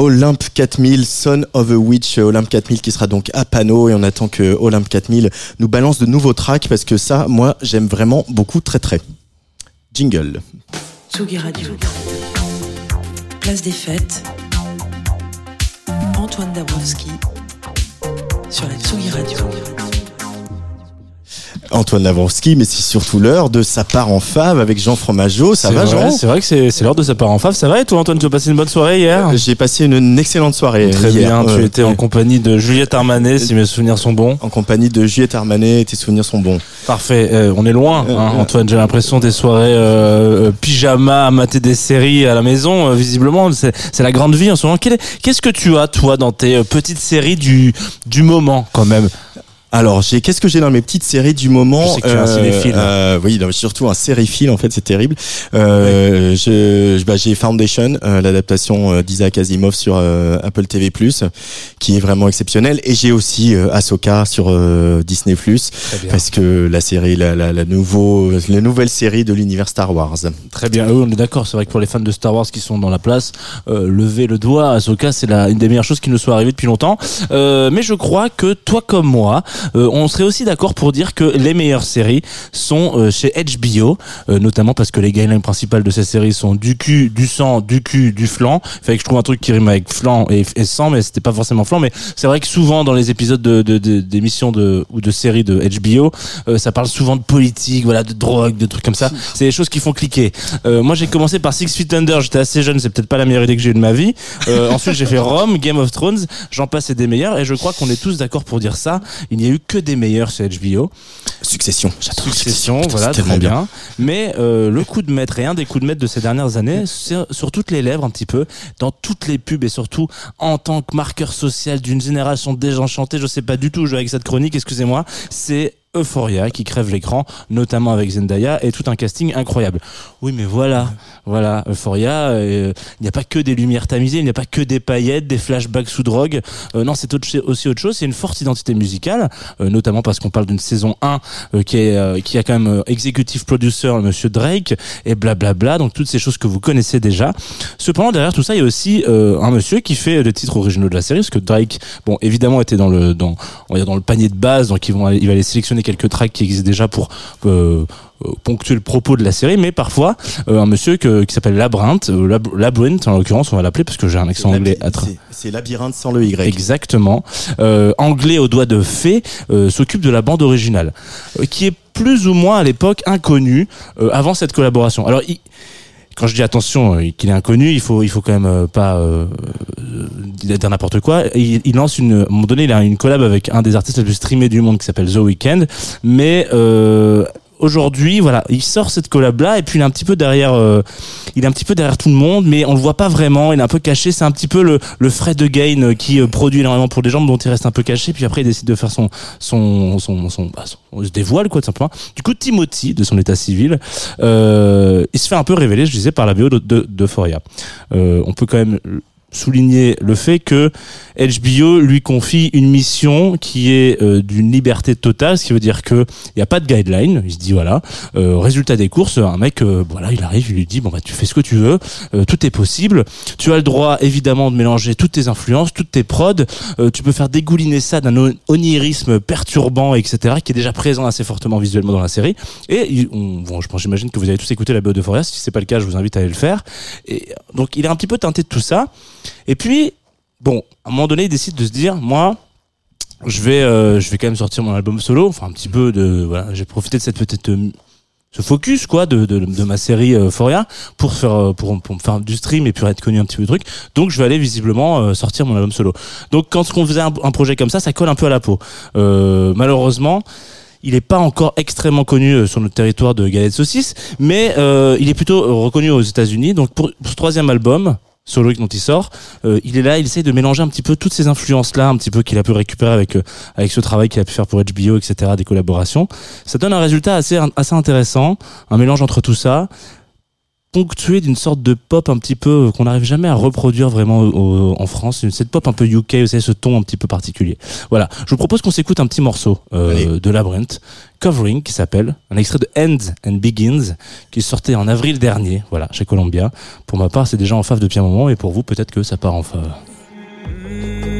S1: Olympe 4000, Son of a Witch, Olympe 4000 qui sera donc à Pano et on attend que Olympe 4000 nous balance de nouveaux tracks parce que ça, moi, j'aime vraiment beaucoup très très. Jingle.
S6: Tsugi Radio. Place des fêtes. Antoine Dabrowski sur la Tsugi Radio.
S1: Antoine Navrowski, mais c'est surtout l'heure de sa part en fave avec Jean Fromageau. Ça va,
S9: vrai,
S1: Jean
S9: C'est vrai que c'est l'heure de sa part en fave. Ça va et toi, Antoine, tu as passé une bonne soirée hier?
S1: J'ai passé une, une excellente soirée.
S9: Très
S1: hier.
S9: bien. Tu étais en compagnie de Juliette Armanet, si mes souvenirs sont bons.
S1: en compagnie de Juliette Armanet, tes souvenirs sont bons.
S9: Parfait. Euh, on est loin, hein. Antoine. J'ai l'impression des soirées euh, euh, pyjama, à mater des séries à la maison. visiblement, c'est la grande vie en ce moment. Qu'est-ce que tu as, toi, dans tes petites séries du du moment, quand même?
S1: Alors, j'ai qu'est-ce que j'ai dans mes petites séries du moment
S9: Je sais que tu es un cinéphile.
S1: euh, Oui, non, surtout un sériephile en fait, c'est terrible. Euh, je, je- bah, j'ai Foundation, euh, l'adaptation euh, d'Isaac Asimov sur euh, Apple TV+, qui est vraiment exceptionnelle. Et j'ai aussi euh, Ahsoka sur euh, Disney+, parce que la série, la, la, la nouveau, la nouvelle série de l'univers Star Wars.
S9: Très bien, oui, on est d'accord. C'est vrai que pour les fans de Star Wars qui sont dans la place, euh, lever le doigt à Ahsoka, c'est la, une des meilleures choses qui nous soit arrivée depuis longtemps. Euh, mais je crois que toi comme moi, euh, on serait aussi d'accord pour dire que les meilleures séries sont euh, chez HBO, euh, notamment parce que les guidelines principales de ces séries sont du cul, du sang, du cul, du flanc. Fait que je trouve un truc qui rime avec flanc et, et sang, mais c'était pas forcément flanc. Mais c'est vrai que souvent dans les épisodes de, de, de- d'émissions de, ou de séries de HBO, euh, ça parle souvent de politique, voilà, de drogue, de trucs comme ça. C'est des choses qui font cliquer. Euh, moi, j'ai commencé par Six Feet Under. J'étais assez jeune, c'est peut-être pas la meilleure idée que j'ai eue de ma vie. Euh, ensuite, j'ai fait Rome, Game of Thrones. J'en passe et des meilleurs. Et je crois qu'on est tous d'accord pour dire ça. Il n'y eu que des meilleurs sur HBO.
S1: Succession,
S9: Succession,
S1: Putain,
S9: voilà, très bien. Mais euh, le coup de maître et un des coups de maître de ces dernières années, c'est sur toutes les lèvres un petit peu, dans toutes les pubs et surtout en tant que marqueur social d'une génération désenchantée, je sais pas du tout jouer avec cette chronique, excusez-moi, c'est Euphoria qui crève l'écran, notamment avec Zendaya et tout un casting incroyable. Oui, mais voilà, voilà, Euphoria, euh, il n'y a pas que des lumières tamisées, il n'y a pas que des paillettes, des flashbacks sous drogue. Euh, non, c'est aussi autre chose. C'est une forte identité musicale, euh, notamment parce qu'on parle d'une saison 1 euh, qui est euh, qui a quand même euh, executive producer Monsieur Drake et blablabla. Donc toutes ces choses que vous connaissez déjà. Cependant, derrière tout ça, il y a aussi un monsieur qui fait les titres originaux de la série, parce que Drake, bon, évidemment, était dans le dans on va dire dans le panier de base, donc ils vont il va aller sélectionner quelques tracks qui existent déjà pour euh, euh, ponctuer le propos de la série, mais parfois euh, un monsieur que- qui s'appelle Labyrinth, euh, Lab- Labyrinth en l'occurrence, on va l'appeler parce que j'ai un accent anglais à
S1: C'est- labyrinthe sans le Y.
S9: Exactement. Anglais au doigt de fée s'occupe de la bande originale, qui est plus ou moins à l'époque inconnue avant cette collaboration. Alors, il- quand je dis attention euh, qu'il est inconnu, il faut il faut quand même euh, pas euh, euh, dire n'importe quoi. Il, il lance une à un moment donné, il a une collab avec un des artistes les plus streamés du monde qui s'appelle The Weeknd, mais euh, Aujourd'hui, voilà, il sort cette collab là et puis il est un petit peu derrière, euh, il est un petit peu derrière tout le monde, mais on le voit pas vraiment. Il est un peu caché. C'est un petit peu le le Fred Again euh, qui euh, produit énormément pour des gens, dont il reste un peu caché. Puis après, il décide de faire son son son son, bah, se dévoile quoi tout simplement. Du coup, Timothy de son état civil, il se fait un peu révéler, je disais, par la BO de de. Euh, on peut quand même souligner le fait que HBO lui confie une mission qui est euh, d'une liberté totale, ce qui veut dire que il n'y a pas de guideline. Il se dit voilà, euh, résultat des courses, un mec, euh, voilà, il arrive, il lui dit bon bah tu fais ce que tu veux, euh, tout est possible. Tu as le droit évidemment de mélanger toutes tes influences, toutes tes prods. Euh, tu peux faire dégouliner ça d'un on- onirisme perturbant, etc., qui est déjà présent assez fortement visuellement dans la série. Et bon, je pense, j'imagine que vous avez tous écouté la BO de Forest. Si c'est pas le cas, je vous invite à aller le faire. Et donc il est un petit peu teinté de tout ça. Et puis, bon, à un moment donné, il décide de se dire, moi, je vais, euh, je vais quand même sortir mon album solo. Enfin, un petit peu de, voilà, j'ai profité de cette petite, euh, ce focus, quoi, de, de, de ma série euh, Euphoria pour faire, euh, pour, me faire du stream et puis être connu un petit peu de truc. Donc, je vais aller visiblement sortir mon album solo. Donc, quand on faisait un, projet comme ça, ça colle un peu à la peau. Malheureusement. Il n'est pas encore extrêmement connu sur notre territoire de galette saucisse, mais il est plutôt reconnu aux États-Unis. Donc pour, pour ce troisième album, solo dont il sort, euh, il est là, il essaye de mélanger un petit peu toutes ces influences là, un petit peu qu'il a pu récupérer avec euh, avec ce travail qu'il a pu faire pour HBO, etc., des collaborations. Ça donne un résultat assez assez intéressant, un mélange entre tout ça ponctué d'une sorte de pop un petit peu euh, qu'on n'arrive jamais à reproduire vraiment au- au- en France, une- cette pop un peu UK, vous savez, ce ton un petit peu particulier. Voilà, je vous propose qu'on s'écoute un petit morceau euh, de Labyrinth, Covering, qui s'appelle, un extrait de End and Begins, qui sortait en avril dernier, voilà, chez Columbia. Pour ma part, c'est déjà en fave depuis un moment, et pour vous, peut-être que ça part en fave.
S10: my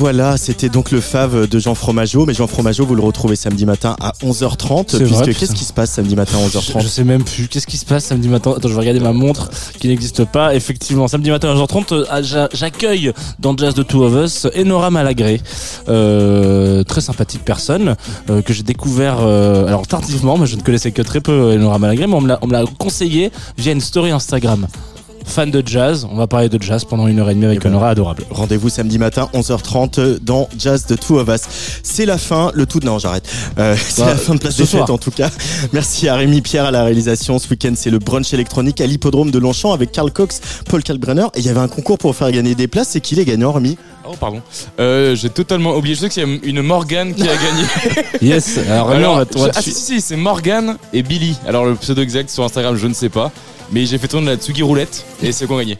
S1: voilà, c'était donc le fave de Jean Fromageau. Mais Jean Fromageau, vous le retrouvez samedi matin à 11h30.
S9: C'est
S1: Puisque qu'est-ce qui se passe samedi matin à
S9: Je,
S1: 11h30
S9: je sais même plus. Qu'est-ce qui se passe samedi matin? Attends, je vais regarder ma montre qui n'existe pas. Effectivement, samedi matin à 11h30, euh, j'a- j'accueille dans Jazz de Two of Us Enora Malagré. Euh, très sympathique personne euh, que j'ai découvert euh, alors tardivement, mais je ne connaissais que très peu Enora Malagré, mais on me l'a- on me l'a conseillé via une story Instagram. Fan de jazz, on va parler de jazz pendant une heure et demie avec
S1: Eh ben,
S9: adorable.
S1: Rendez-vous samedi matin 11h30 dans Jazz de Two of Us. C'est la fin, le tout non j'arrête. Euh, c'est
S9: Bah,
S1: la fin de Place
S9: ce
S1: des
S9: soir.
S1: Fêtes en tout cas. Merci à Rémi Pierre à la réalisation. Ce week-end c'est le brunch électronique à l'hippodrome de Longchamp avec Karl Cox, Paul Kalbrenner. Et il y avait un concours pour faire gagner des places. C'est qui les gagnants Rémi?
S11: Oh pardon. Euh, j'ai totalement oublié. Je sais qu'il y a une Morgane qui a gagné.
S9: Yes, alors Rémi, on va on va
S11: je-
S9: te
S11: ah, si, si, si, c'est Morgane et Billy. Alors le pseudo exact sur Instagram, je ne sais pas. Mais j'ai fait tourner la Tsugi roulette et c'est qu'on gagné.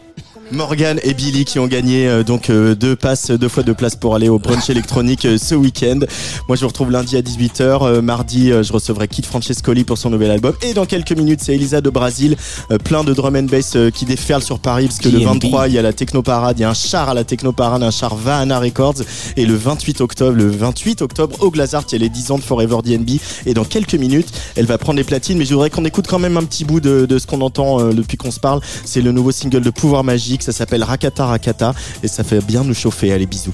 S1: Morgan et Billy qui ont gagné euh, donc euh, deux passes, deux fois deux places pour aller au brunch électronique euh, ce week-end. Moi je vous retrouve lundi à 18h. Euh, mardi euh, je recevrai Kit Francescoli pour son nouvel album. Et dans quelques minutes c'est Elisa de Brasil. Euh, plein de drum and bass euh, qui déferlent sur Paris parce que le
S9: TNB.
S1: 23 il y a la Techno Parade, il y a un char à la Techno Parade, un char Vahana Records. Et le 28 octobre, le 28 octobre au Glazart il y a les 10 ans de Forever DNB. Et dans quelques minutes elle va prendre les platines. Mais je voudrais qu'on écoute quand même un petit bout de, de ce qu'on entend euh, depuis qu'on se parle. C'est le nouveau single de Pouvoir Magique. Ça s'appelle Rakata Rakata et ça fait bien nous chauffer. Allez, bisous.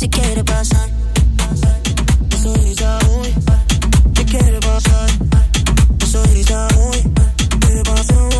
S12: Si quiere pasar. Estoy lista hoy, si quiere pasar. Estoy lista hoy, quiere pasar